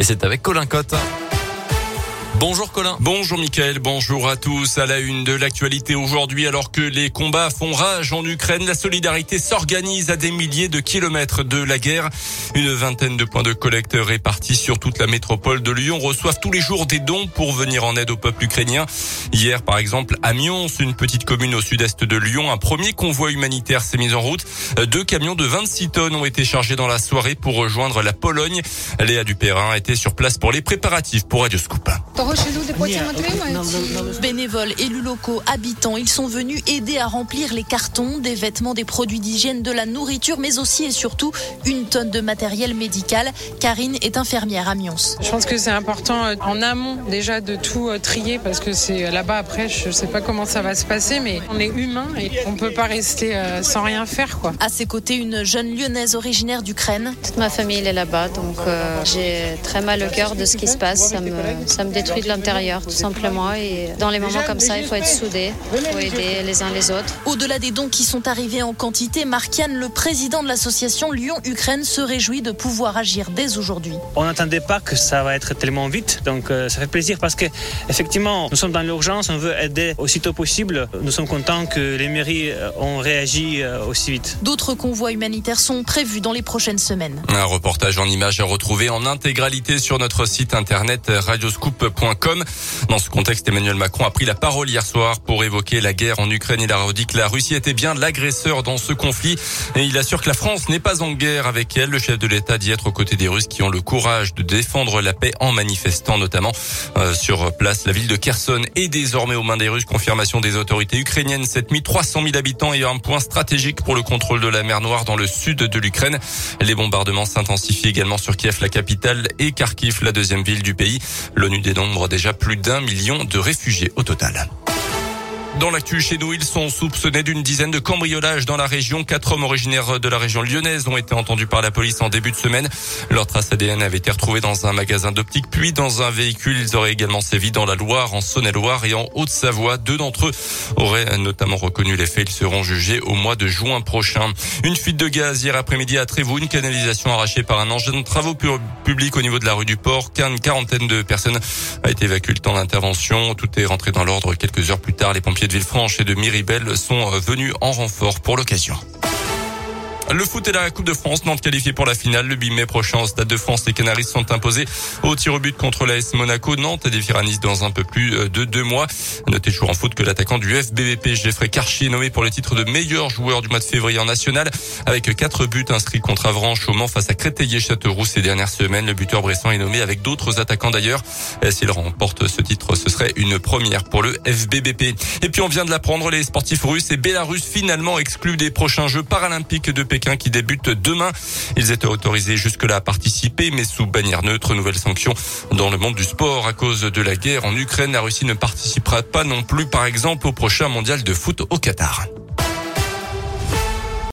Et c'est avec Colin Cotte. Bonjour Colin. Bonjour Mickaël, bonjour à tous. À la une de l'actualité aujourd'hui, alors que les combats font rage en Ukraine, la solidarité s'organise à des milliers de kilomètres de la guerre. Une vingtaine de points de collecte répartis sur toute la métropole de Lyon reçoivent tous les jours des dons pour venir en aide au peuple ukrainien. Hier, par exemple, à Mions, une petite commune au sud-est de Lyon, un premier convoi humanitaire s'est mis en route. Deux camions de 26 tonnes ont été chargés dans la soirée pour rejoindre la Pologne. Léa Dupérin était sur place pour les préparatifs pour Radio Scoop. Bénévoles, élus locaux, habitants, ils sont venus aider à remplir les cartons, des vêtements, des produits d'hygiène, de la nourriture, mais aussi et surtout une tonne de matériel médical. Karine est infirmière à Mions. Je pense que c'est important euh, en amont déjà de tout euh, trier parce que c'est euh, là-bas après, je ne sais pas comment ça va se passer, mais on est humain et on peut pas rester sans rien faire quoi. À ses côtés, une jeune lyonnaise originaire d'Ukraine. Toute ma famille est là-bas, donc j'ai très mal au cœur de ce qui se passe. Ça me, ça me détruit de l'intérieur tout simplement. Et dans les moments comme ça, il faut être soudé, il faut aider les uns les autres. Au-delà des dons qui sont arrivés en quantité, Markian, le président de l'association Lyon-Ukraine, se réjouit de pouvoir agir dès aujourd'hui. On n'attendait pas que ça va être tellement vite, donc euh, ça fait plaisir parce que effectivement, nous sommes dans l'urgence, on veut aider aussitôt possible. Nous sommes contents que les mairies euh, ont réagi euh, aussi vite. D'autres convois humanitaires sont prévus dans les prochaines semaines. Un reportage en images à retrouver en intégralité sur notre site internet radioscoop.com. Dans ce contexte, Emmanuel Macron a pris la parole hier soir pour évoquer la guerre en Ukraine. Il a redit que la Russie était bien l'agresseur dans ce conflit et il assure que la France n'est pas en guerre avec elle. Le chef de l'État dit être aux côtés des Russes qui ont le courage de défendre la paix en manifestant notamment euh, sur place. La ville de Kherson est désormais aux mains des Russes. Confirmation des autorités ukrainiennes. 7300 000 habitants et un point stratégique pour le contrôle de la mer Noire dans le sud de l'Ukraine. Les bombardements s'intensifient également sur Kiev, la capitale, et Kharkiv, la deuxième ville du pays. L'ONU dénombre déjà plus d'un million de réfugiés au total. Dans l'actu chez nous, ils sont soupçonnés d'une dizaine de cambriolages dans la région. Quatre hommes originaires de la région lyonnaise ont été entendus par la police en début de semaine. Leur trace ADN avait été retrouvée dans un magasin d'optique, puis dans un véhicule. Ils auraient également sévi dans la Loire, en Saône-et-Loire et en Haute-Savoie. Deux d'entre eux auraient notamment reconnu les faits. Ils seront jugés au mois de juin prochain. Une fuite de gaz hier après-midi à Trévoux, une canalisation arrachée par un engin de travaux publics au niveau de la rue du Port. Une quarantaine de personnes a été évacuée le temps d'intervention. Tout est rentré dans l'ordre quelques heures plus tard. Les pompiers de Villefranche et de Miribel sont venus en renfort pour l'occasion. Le foot et la Coupe de France, Nantes qualifié pour la finale. Le 8 mai prochain au Stade de France, les Canaries sont imposés au tir au but contre l'AS Monaco. Nantes a défié Nice dans un peu plus euh, de deux mois. Notez toujours en foot que l'attaquant du FBVP, Geoffrey Karchi, est nommé pour le titre de meilleur joueur du mois de février en national avec quatre buts inscrits contre Avranches au Mans face à Créteil-Châteauroux ces dernières semaines. Le buteur bressan est nommé avec d'autres attaquants d'ailleurs. S'il remporte ce titre, ce serait une première pour le FBBP. Et puis on vient de l'apprendre, les sportifs russes et bélarusses finalement exclus des prochains Jeux paralympiques de Qui débute demain. Ils étaient autorisés jusque-là à participer, mais sous bannière neutre. Nouvelle sanction dans le monde du sport à cause de la guerre en Ukraine. La Russie ne participera pas non plus, par exemple, au prochain mondial de foot au Qatar.